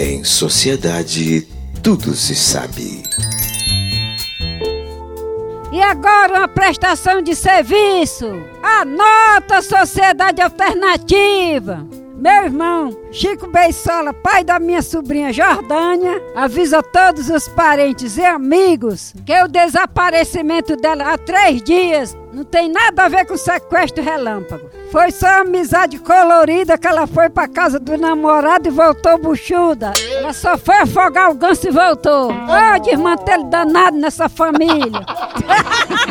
Em sociedade, tudo se sabe. E agora uma prestação de serviço. Anota Sociedade Alternativa. Meu irmão, Chico Beisola, pai da minha sobrinha Jordânia, avisa todos os parentes e amigos que o desaparecimento dela há três dias não tem nada a ver com sequestro relâmpago. Foi só amizade colorida que ela foi pra casa do namorado e voltou buchuda. Ela só foi afogar o ganso e voltou. Ô, oh, desmantelo danado nessa família.